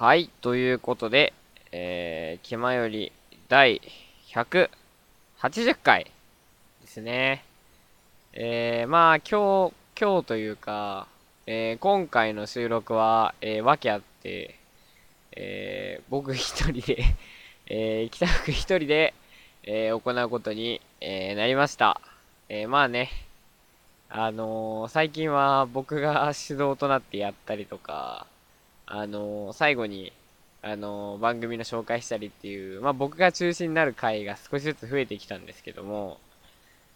はい、ということで、えー、気まより第180回ですね。えー、まあ今日、今日というか、えー、今回の収録は、えー、訳あって、えー、僕一人で、えー、北福一人で、えー、行うことに、えー、なりました。えー、まあね、あのー最近は僕が主導となってやったりとか、あのー最後に、あのー番組の紹介したりっていう、まあ僕が中心になる回が少しずつ増えてきたんですけども、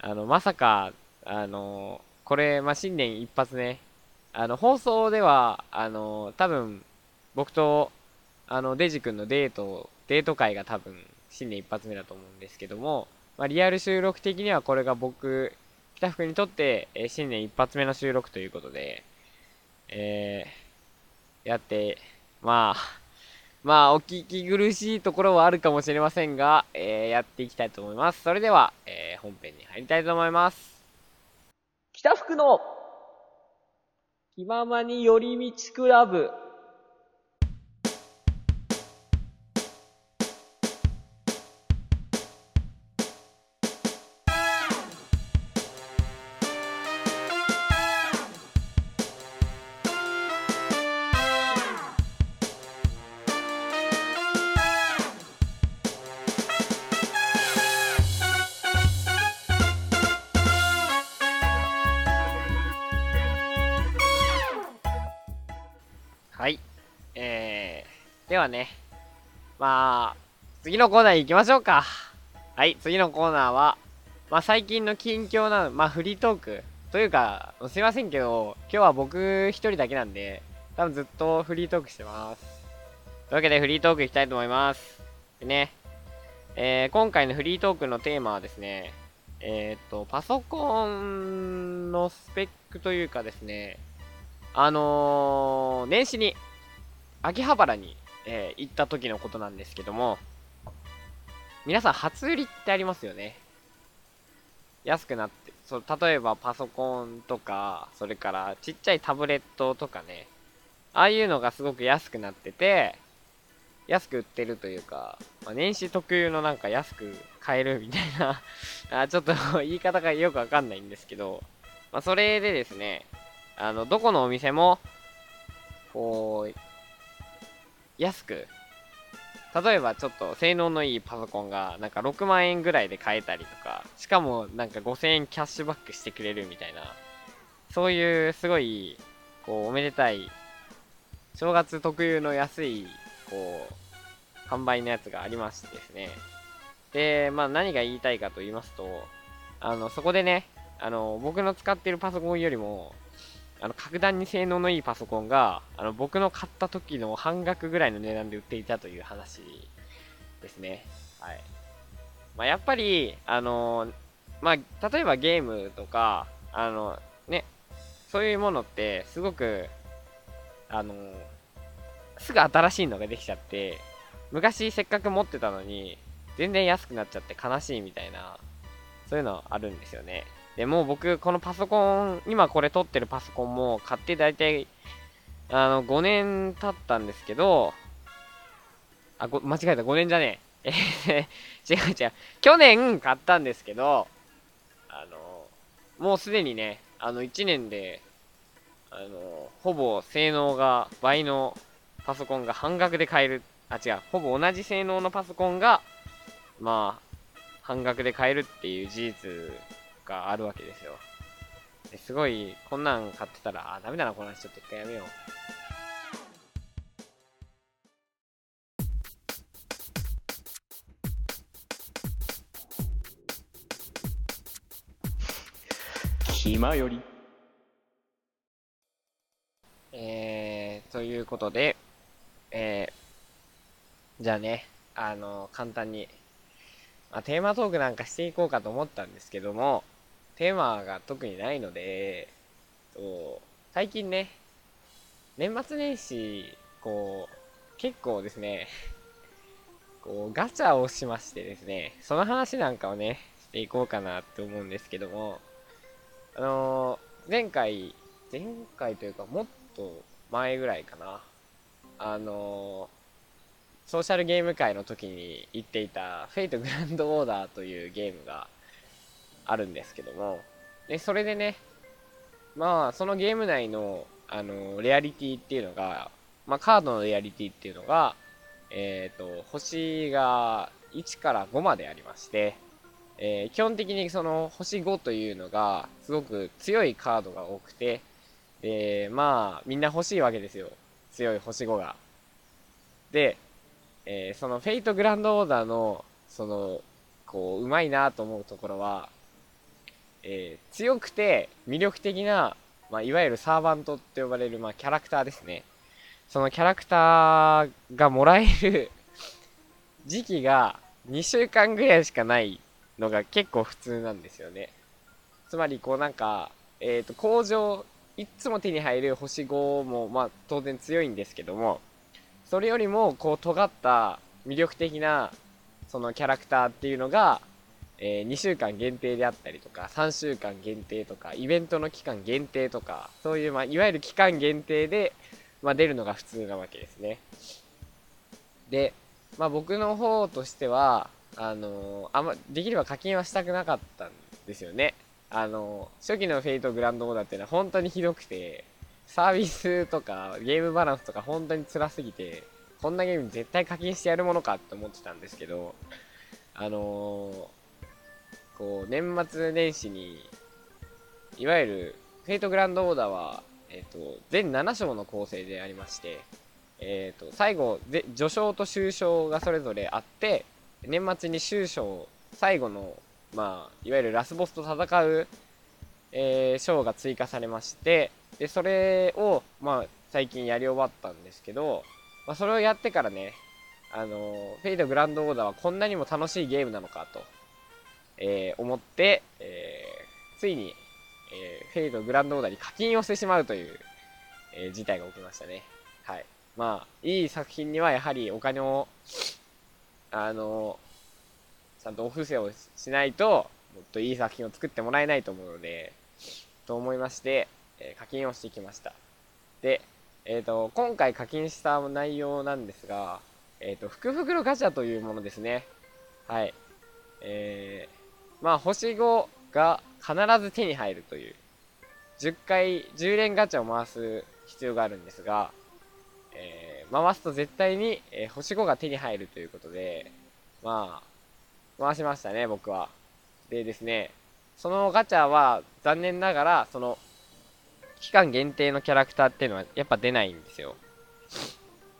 あの、まさか、あのーこれ、まあ新年一発ね、あの、放送では、あの多分、僕と、あの、デジ君のデート、デート会が多分、新年一発目だと思うんですけども、まあリアル収録的にはこれが僕、北福にとって、え新年一発目の収録ということで、えー、やって、まあ、まあ、お聞き苦しいところはあるかもしれませんが、えーやっていきたいと思います。それでは、えー本編に入りたいと思います。北福の気ままに寄り道クラブ。えー、ではね、まあ、次のコーナー行きましょうか。はい、次のコーナーは、まあ最近の近況なの、まあフリートーク。というか、すいませんけど、今日は僕一人だけなんで、多分ずっとフリートークしてます。というわけでフリートークいきたいと思います。でね、えー、今回のフリートークのテーマはですね、えーっと、パソコンのスペックというかですね、あのー年始に、秋葉原に、えー行った時のことなんですけども、皆さん初売りってありますよね？安くなって、そう、例えばパソコンとか、それからちっちゃいタブレットとかね、ああいうのがすごく安くなってて、安く売ってるというか、まあ、年始特有のなんか安く買えるみたいな あ、ちょっと 言い方がよくわかんないんですけど、まあ、それでですね、あの、どこのお店も、こう、安く、例えばちょっと性能のいいパソコンがなんか6万円ぐらいで買えたりとか、しかもなんか5000円キャッシュバックしてくれるみたいな、そういうすごい、こう、おめでたい、正月特有の安い、こう、販売のやつがありましてですね。で、まあ何が言いたいかと言いますと、あの、そこでね、あの、僕の使ってるパソコンよりも、あの、格段に性能のいいパソコンが、あの、僕の買った時の半額ぐらいの値段で売っていたという話ですね。はい。まあ、やっぱり、あの、まあ、例えばゲームとか、あの、ね、そういうものって、すごく、あの、すぐ新しいのができちゃって、昔せっかく持ってたのに、全然安くなっちゃって悲しいみたいな、そういうのあるんですよね。でもう僕、このパソコン、今これ撮ってるパソコンも買って大体、あの、5年経ったんですけど、あ、ご間違えた、5年じゃねえ。え 違う違う。去年買ったんですけど、あの、もうすでにね、あの、1年で、あの、ほぼ性能が倍のパソコンが半額で買える。あ、違う。ほぼ同じ性能のパソコンが、まあ、半額で買えるっていう事実があるわけですよ。ですごい、こんなん買ってたら、あ、ダメだな、この話ちょっと一回やめよう。気まよりえー、ということで、えー、じゃあね、あの、簡単に、まあ、テーマトークなんかしていこうかと思ったんですけども、テーマが特にないので、と最近ね、年末年始、こう、結構ですね、こう、ガチャをしましてですね、その話なんかをね、していこうかなって思うんですけども、あのー前回、前回というかもっと前ぐらいかな。あのソーシャルゲーム界の時に言っていた、フェイトグランドオーダーというゲームがあるんですけども、で、それでね、まあ、そのゲーム内の、あのレアリティっていうのが、まあ、カードのレアリティっていうのが、えっ、と、星が1から5までありまして、えー、基本的にその星5というのがすごく強いカードが多くて、で、まあ、みんな欲しいわけですよ。強い星5が。で、えー、そのフェイトグランドオーダーの、その、こう、うまいなと思うところは、えー、強くて魅力的な、まあ、いわゆるサーバントって呼ばれる、まあ、キャラクターですね。そのキャラクターがもらえる 時期が2週間ぐらいしかないのが結構普通なんですよね。つまり、こうなんか、えっ、ー、と、工場、いつも手に入る星5も、まあ当然強いんですけども、それよりも、こう尖った魅力的な、そのキャラクターっていうのが、えー、2週間限定であったりとか、3週間限定とか、イベントの期間限定とか、そういう、まあ、いわゆる期間限定で、まあ、出るのが普通なわけですね。で、まあ、僕の方としては、あのー、あんま、できれば課金はしたくなかったんですよね。あのー、初期のフェイトグランドオーダーっていうのは本当にひどくて、サービスとかゲームバランスとか本当に辛すぎて、こんなゲーム絶対課金してやるものかって思ってたんですけど、あのー、こう、年末年始に、いわゆる、フェイトグランドオーダーは、えっ、ー、と、全7章の構成でありまして、えっ、ー、と、最後、序章と終章がそれぞれあって、年末に終章、最後の、まあ、いわゆるラスボスと戦う、えー、章が追加されまして、で、それを、まあ、最近やり終わったんですけど、まあ、それをやってからね、あの、フェイトグランドオーダーはこんなにも楽しいゲームなのかと、えー、思って、えー、ついに、えー、フェイトグランドオーダーに課金をしてしまうという、えー、事態が起きましたね。はい。まあ、いい作品にはやはりお金を、あの、ちゃんとお布施をしないと、もっといい作品を作ってもらえないと思うので、と思いまして、え、課金をしてきました。で、えっ、と、今回課金した内容なんですが、えっ、と、福袋ガチャというものですね。はい。えー、まあ、星5が必ず手に入るという、10回、10連ガチャを回す必要があるんですが、えー、回すと絶対に、えー、星5が手に入るということで、まあ、回しましたね、僕は。でですね、そのガチャは残念ながら、その、期間限定のキャラクターっていうのはやっぱ出ないんですよ。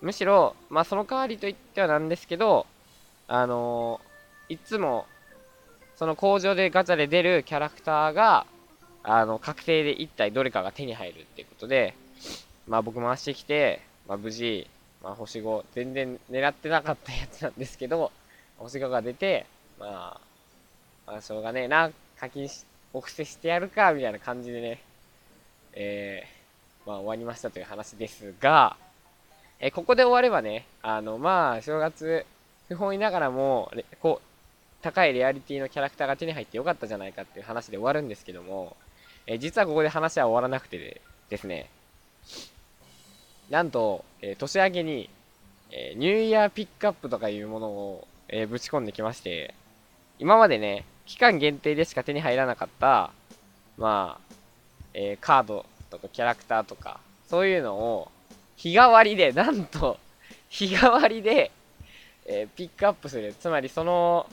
むしろ、まあその代わりといってはなんですけど、あのー、いつも、その工場でガチャで出るキャラクターが、あの、確定で1体どれかが手に入るっていうことで、まあ僕回してきて、まあ無事、まあ星5、全然狙ってなかったやつなんですけど、星5が出て、まあ、まあしょうがねえな、課金し、お布施してやるか、みたいな感じでね、えー、まあ終わりましたという話ですが、え、ここで終わればね、あの、まあ、正月、不本意ながらも、こう、高いレアリティのキャラクターが手に入ってよかったじゃないかっていう話で終わるんですけども、えー、実はここで話は終わらなくてでですね、なんと、えー、年明けに、えー、ニューイヤーピックアップとかいうものを、えー、ぶち込んできまして、今までね、期間限定でしか手に入らなかった、まあ、えー、カードとかキャラクターとか、そういうのを、日替わりで、なんと、日替わりで、え、ピックアップする。つまり、その、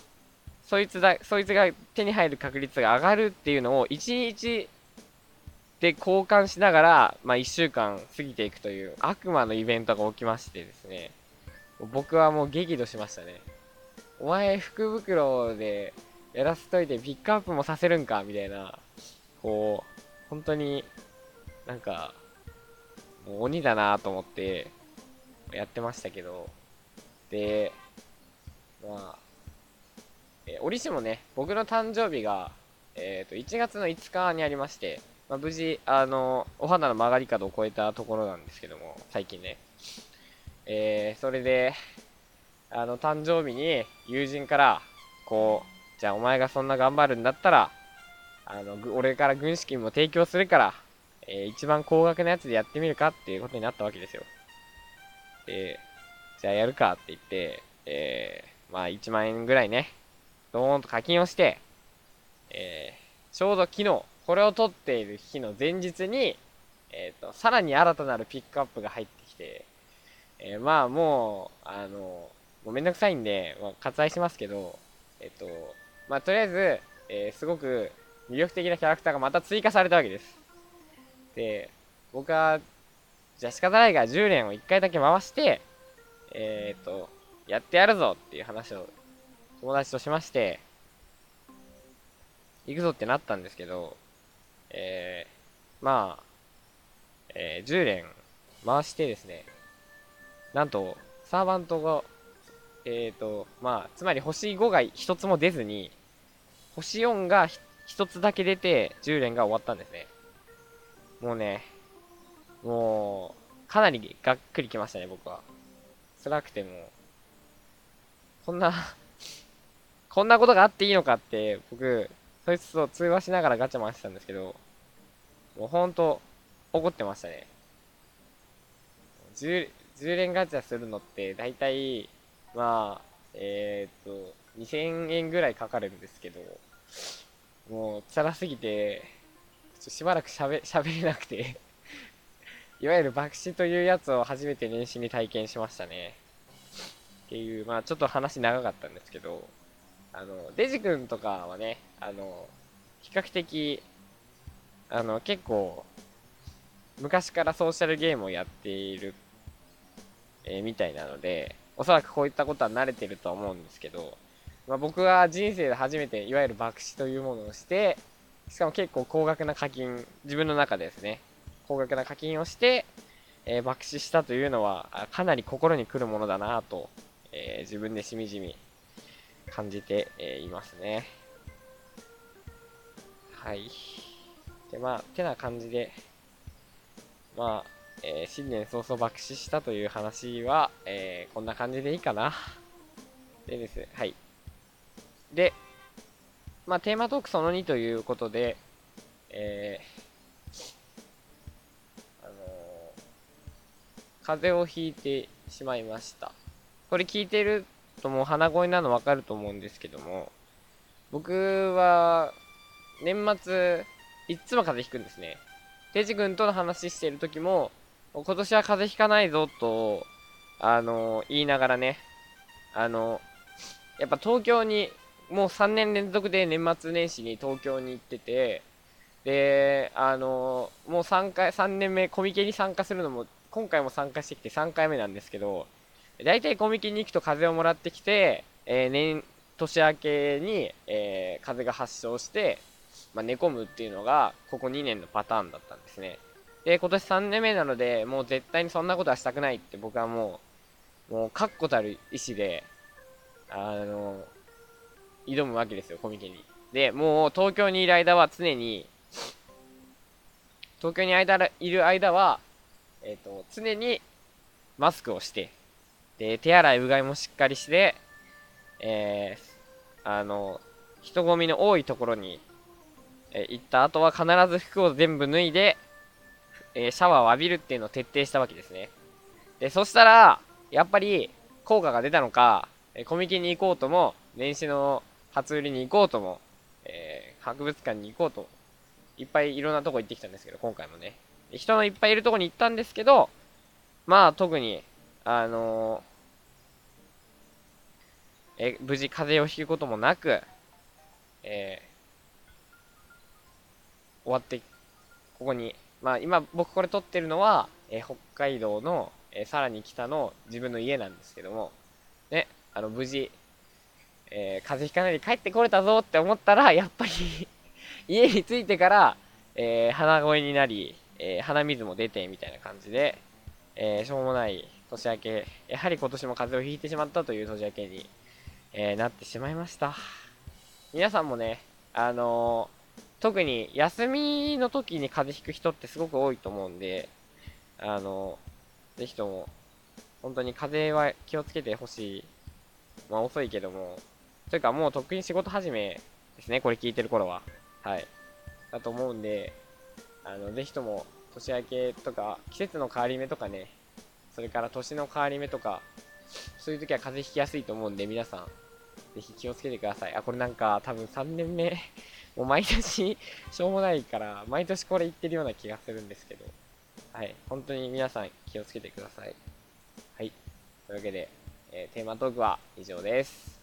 そいつだ、そいつが手に入る確率が上がるっていうのを、1日で交換しながら、まあ、1週間過ぎていくという悪魔のイベントが起きましてですね、僕はもう激怒しましたね。お前、福袋でやらせといてピックアップもさせるんかみたいな、こう、本当になんか、もう鬼だなと思ってやってましたけど、で、まあ、えー、折しもね、僕の誕生日が、えっ、ー、と、1月の5日にありまして、まあ、無事、あの、お肌の曲がり角を超えたところなんですけども、最近ね。えー、それで、あの、誕生日に友人から、こう、じゃあお前がそんな頑張るんだったら、あの、俺から軍資金も提供するから、えー、一番高額なやつでやってみるかっていうことになったわけですよ。で、じゃあやるかって言って、えー、まあ1万円ぐらいね、ドーンと課金をして、えー、ちょうど昨日、これを撮っている日の前日に、えっ、と、さらに新たなるピックアップが入ってきて、えーまあもう、あの、もうめんどくさいんで、まあ、割愛しますけど、えっ、と、まあとりあえず、えーすごく魅力的なキャラクターがまた追加されたわけです。で、僕は、じゃあ仕方ないから10連を1回だけ回して、えっ、と、やってやるぞっていう話を友達としまして、行くぞってなったんですけど、えー、まあ、えー10連回してですね、なんと、サーバントが、えっ、と、まあ、つまり星5が1つも出ずに、星4が1つだけ出て、10連が終わったんですね。もうね、もう、かなりがっくりきましたね、僕は。辛くても、こんな、こんなことがあっていいのかって、僕、そいつと通話しながらガチャ回してたんですけど、もうほんと、怒ってましたね。10, 10連ガチャするのって、だいたい、まあ、えーっと、2000円ぐらいかかるんですけど、もう、辛すぎて、しばらくしゃべ、喋れなくて、いわゆる爆死というやつを初めて年始に体験しましたね。っていう、まあちょっと話長かったんですけど、あの、デジ君とかはね、あの、比較的、あの、結構、昔からソーシャルゲームをやっている、えーみたいなので、おそらくこういったことは慣れてるとは思うんですけど、まあ、僕は人生で初めていわゆる爆死というものをして、しかも結構高額な課金、自分の中でですね、高額な課金をして、えー爆死したというのは、かなり心に来るものだなと、えー自分でしみじみ感じて、えいますね。はい。で、まあ、てな感じで、まあ、えー新年早々爆死したという話は、えーこんな感じでいいかな。でですね、はい。で、まあ、テーマトークその2ということで、えー、あの風邪をひいてしまいました。これ聞いてるともう鼻声なのわかると思うんですけども、僕は、年末、いっつも風邪ひくんですね。デジ君との話してる時も、今年は風邪ひかないぞと、あの言いながらね、あのやっぱ東京に、もう3年連続で年末年始に東京に行ってて、で、あのもう3回、3年目、コミケに参加するのも、今回も参加してきて3回目なんですけど、大体コミケに行くと風邪をもらってきて、えー年、年明けに、えー風邪が発症して、まあ、寝込むっていうのが、ここ2年のパターンだったんですね。で、今年3年目なので、もう絶対にそんなことはしたくないって僕はもう、もう確固たる意志で、あの、挑むわけですよ、コミケに。で、もう東京にいる間は常に、東京に間いる間は、えっ、と、常にマスクをして、で、手洗いうがいもしっかりして、えー、あの、人混みの多いところに、えー行った後は必ず服を全部脱いで、えーシャワーを浴びるっていうのを徹底したわけですね。で、そしたら、やっぱり効果が出たのか、えコミケに行こうとも、年始の初売りに行こうとも、えー博物館に行こうとも、いっぱいいろんなとこ行ってきたんですけど、今回もね。人のいっぱいいるとこに行ったんですけど、まあ特に、あのーえ無事風邪をひくこともなく、えー終わって、ここに、まあ今僕これ撮ってるのは、えー北海道の、えーさらに北の自分の家なんですけども、ね、あの無事、えー風邪ひかないで帰ってこれたぞって思ったら、やっぱり 家に着いてから、えー鼻声になり、えー鼻水も出てみたいな感じで、えーしょうもない年明け、やはり今年も風邪をひいてしまったという年明けに、えーなってしまいました。皆さんもね、あのー特に休みの時に風邪ひく人ってすごく多いと思うんで、あのーぜひとも、本当に風邪は気をつけてほしい。まあ遅いけども、というかもうとっくに仕事始めですね、これ聞いてる頃は。はい。だと思うんで、あの、ぜひとも、年明けとか、季節の変わり目とかね、それから年の変わり目とか、そういう時は風邪ひきやすいと思うんで、皆さん、ぜひ気をつけてください。あ、これなんか多分3年目、もう毎年 しょうもないから、毎年これ言ってるような気がするんですけど、はい、本当に皆さん気をつけてください。はい、というわけで、えーテーマトークは以上です。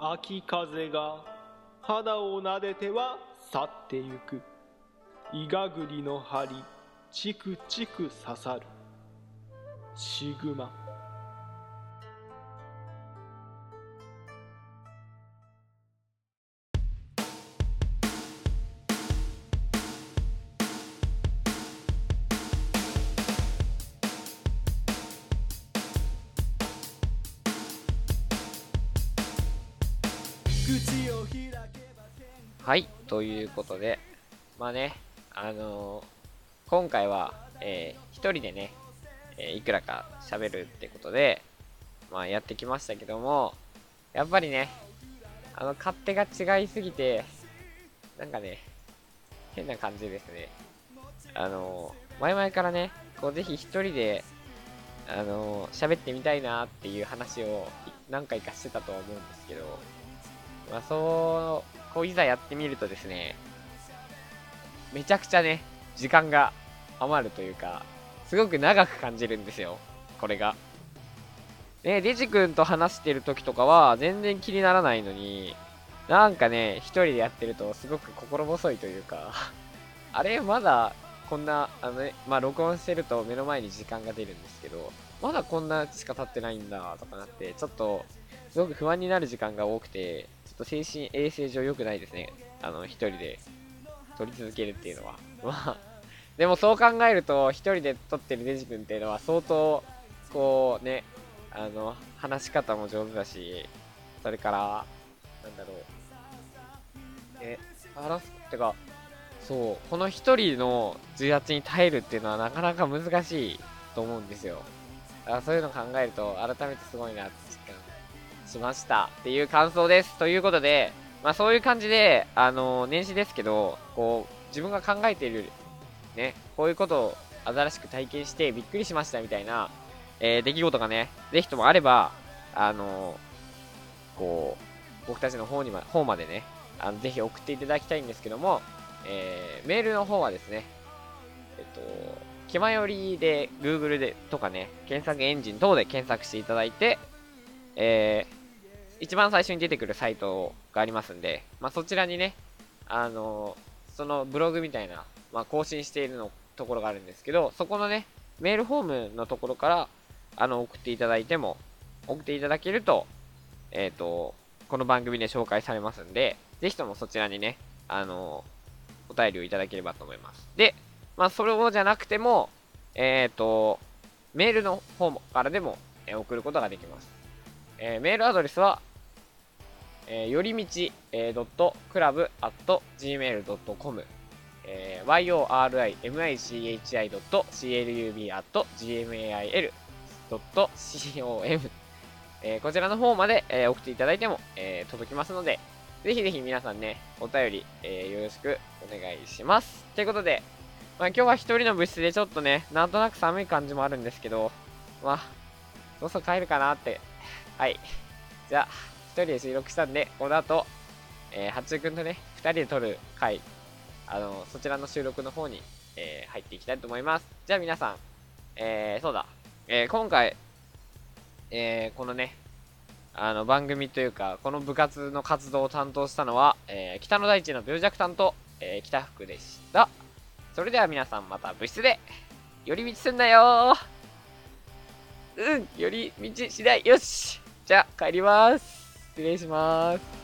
秋風が肌を撫でては去ってゆくイガグリの針チクチク刺さる。シグマ。はい、ということで、まあね、あのー今回は、えー一人でね、えーいくらか喋るってことで、まあやってきましたけども、やっぱりね、あの、勝手が違いすぎて、なんかね、変な感じですね。あの前々からね、こうぜひ一人で、あのー喋ってみたいなっていう話を何回かしてたとは思うんですけど、まあ、そう、こういざやってみるとですね、めちゃくちゃね、時間が余るというか、すごく長く感じるんですよ、これが。ね、デジ君と話してる時とかは全然気にならないのに、なんかね、一人でやってるとすごく心細いというか、あれ、まだこんな、あのね、まあ録音してると目の前に時間が出るんですけど、まだこんなしか経ってないんだとかなって、ちょっと、すごく不安になる時間が多くて、ちょっと精神衛生上良くないですね。あの、一人で撮り続けるっていうのは。まあ、でもそう考えると、一人で撮ってるデジ君っていうのは相当、こうね、あの、話し方も上手だし、それから、なんだろう。え、話す、ってか、そう、この一人の重圧に耐えるっていうのはなかなか難しいと思うんですよ。だからそういうの考えると、改めてすごいなって実感しましたっていう感想です。ということで、まあそういう感じで、あの年始ですけど、こう、自分が考えている、ね、こういうことを新しく体験してびっくりしましたみたいな、えー出来事がね、ぜひともあれば、あのこう、僕たちの方にま方までね、あのぜひ送っていただきたいんですけども、えーメールの方はですね、えっと、気まよりで Google でとかね、検索エンジン等で検索していただいて、えー一番最初に出てくるサイトがありますんで、まあ、そちらにね、あのそのブログみたいな、まあ、更新しているのところがあるんですけど、そこのね、メールフォームのところから、あの、送っていただいても、送っていただけると、えっ、と、この番組で紹介されますんで、ぜひともそちらにね、あのお便りをいただければと思います。で、まあ、それをじゃなくても、えっ、と、メールの方からでも、えー送ることができます。えーメールアドレスは、えーよりみち、えー、ドえー、yorimichi.club.gmail.com、えーこちらの方まで、えー送っていただいても、えー届きますので、ぜひぜひ皆さんね、お便り、えーよろしくお願いします。ということで、まあ、今日は一人の部室でちょっとね、なんとなく寒い感じもあるんですけど、まあ、そろそろ帰るかなって。はい。じゃあ、一人で収録したんで、この後、えー、八中くんとね、二人で撮る回、あの、そちらの収録の方に、えー入っていきたいと思います。じゃあ皆さん、えー、そうだ、えー今回、えーこのね、あの番組というか、この部活の活動を担当したのは、えー北の大地の病弱担当、えー北福でした。それでは皆さんまた部室で、寄り道すんなようん、寄り道しない。よしじゃあ帰ります。失礼します。